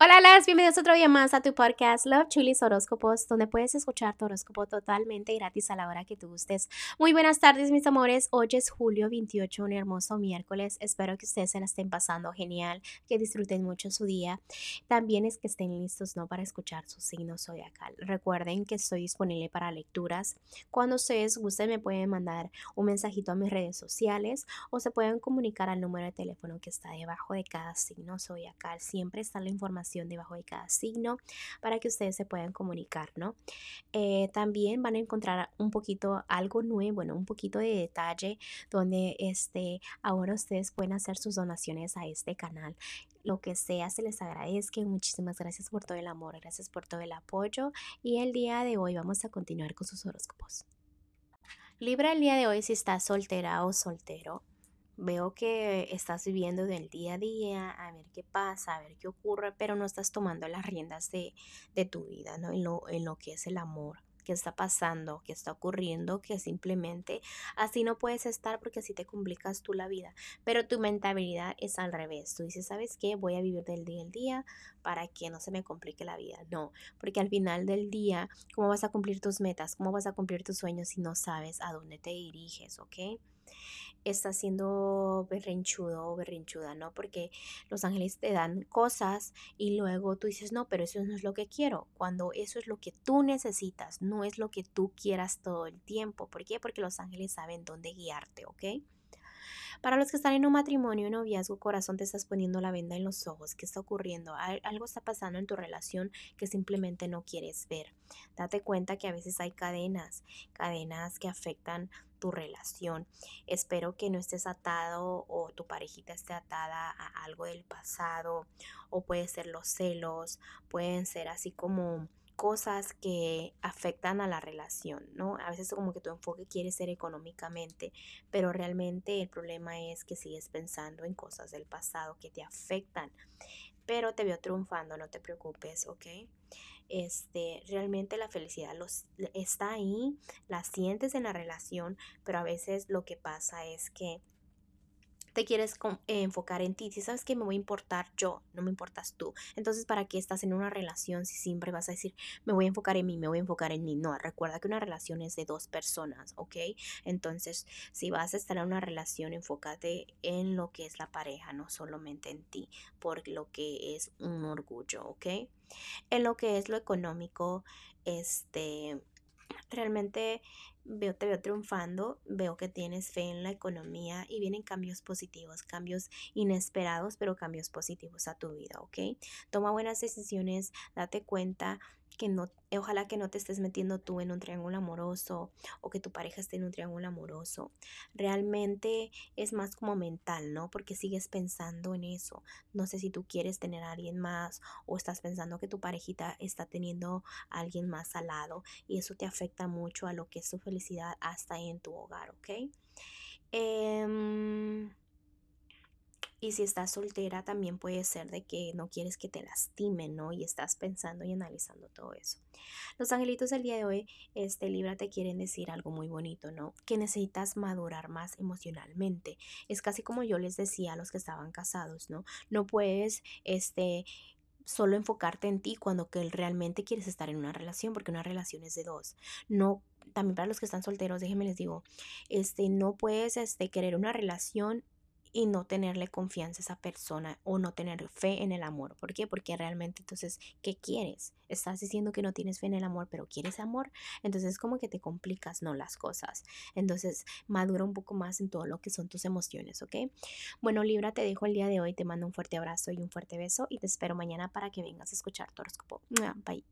Hola, las bienvenidos otro día más a tu podcast Love Chulis Horóscopos, donde puedes escuchar tu horóscopo totalmente gratis a la hora que tú gustes. Muy buenas tardes, mis amores. Hoy es julio 28, un hermoso miércoles. Espero que ustedes se la estén pasando genial, que disfruten mucho su día. También es que estén listos, ¿no? Para escuchar su signo zodiacal. Recuerden que estoy disponible para lecturas. Cuando ustedes gusten, me pueden mandar un mensajito a mis redes sociales o se pueden comunicar al número de teléfono que está debajo de cada signo zodiacal. Siempre está la información debajo de cada signo para que ustedes se puedan comunicar, ¿no? Eh, también van a encontrar un poquito algo nuevo, bueno, un poquito de detalle donde este, ahora ustedes pueden hacer sus donaciones a este canal lo que sea, se les agradezca. Muchísimas gracias por todo el amor, gracias por todo el apoyo. Y el día de hoy vamos a continuar con sus horóscopos. Libra el día de hoy si estás soltera o soltero. Veo que estás viviendo del día a día, a ver qué pasa, a ver qué ocurre, pero no estás tomando las riendas de, tu vida, ¿no? En lo, en lo que es el amor qué está pasando, qué está ocurriendo, que simplemente así no puedes estar porque así te complicas tú la vida. Pero tu mentalidad es al revés. Tú dices, ¿sabes qué? Voy a vivir del día al día para que no se me complique la vida. No, porque al final del día, ¿cómo vas a cumplir tus metas? ¿Cómo vas a cumplir tus sueños si no sabes a dónde te diriges? ¿Ok? Estás siendo berrinchudo o berrinchuda, ¿no? Porque los ángeles te dan cosas y luego tú dices, no, pero eso no es lo que quiero. Cuando eso es lo que tú necesitas, no es lo que tú quieras todo el tiempo. ¿Por qué? Porque los ángeles saben dónde guiarte, ¿ok? Para los que están en un matrimonio, un noviazgo, corazón, te estás poniendo la venda en los ojos. ¿Qué está ocurriendo? Algo está pasando en tu relación que simplemente no quieres ver. Date cuenta que a veces hay cadenas, cadenas que afectan tu relación. Espero que no estés atado o tu parejita esté atada a algo del pasado o puede ser los celos, pueden ser así como cosas que afectan a la relación, ¿no? A veces como que tu enfoque quiere ser económicamente, pero realmente el problema es que sigues pensando en cosas del pasado que te afectan, pero te veo triunfando, no te preocupes, ¿ok? Este, realmente la felicidad los, está ahí, la sientes en la relación, pero a veces lo que pasa es que te quieres eh, enfocar en ti. Si sabes que me voy a importar yo, no me importas tú. Entonces, ¿para qué estás en una relación si siempre vas a decir, me voy a enfocar en mí, me voy a enfocar en mí? No, recuerda que una relación es de dos personas, ¿ok? Entonces, si vas a estar en una relación, enfócate en lo que es la pareja, no solamente en ti, por lo que es un orgullo, ¿ok? En lo que es lo económico, este, realmente veo, te veo triunfando, veo que tienes fe en la economía y vienen cambios positivos, cambios inesperados, pero cambios positivos a tu vida, ¿ok? Toma buenas decisiones, date cuenta que no, ojalá que no te estés metiendo tú en un triángulo amoroso o que tu pareja esté en un triángulo amoroso. Realmente es más como mental, ¿no? Porque sigues pensando en eso. No sé si tú quieres tener a alguien más o estás pensando que tu parejita está teniendo a alguien más al lado y eso te afecta mucho a lo que es su felicidad hasta en tu hogar, ¿ok? Eh, y si estás soltera, también puede ser de que no quieres que te lastimen, ¿no? Y estás pensando y analizando todo eso. Los angelitos del día de hoy, este Libra, te quieren decir algo muy bonito, ¿no? Que necesitas madurar más emocionalmente. Es casi como yo les decía a los que estaban casados, ¿no? No puedes, este solo enfocarte en ti cuando que realmente quieres estar en una relación, porque una relación es de dos. No, también para los que están solteros, déjenme les digo, este, no puedes este, querer una relación y no tenerle confianza a esa persona o no tener fe en el amor. ¿Por qué? Porque realmente entonces, ¿qué quieres? Estás diciendo que no tienes fe en el amor, pero quieres amor. Entonces es como que te complicas, ¿no? Las cosas. Entonces madura un poco más en todo lo que son tus emociones, ¿ok? Bueno, Libra, te dejo el día de hoy. Te mando un fuerte abrazo y un fuerte beso y te espero mañana para que vengas a escuchar tu horóscopo. Bye.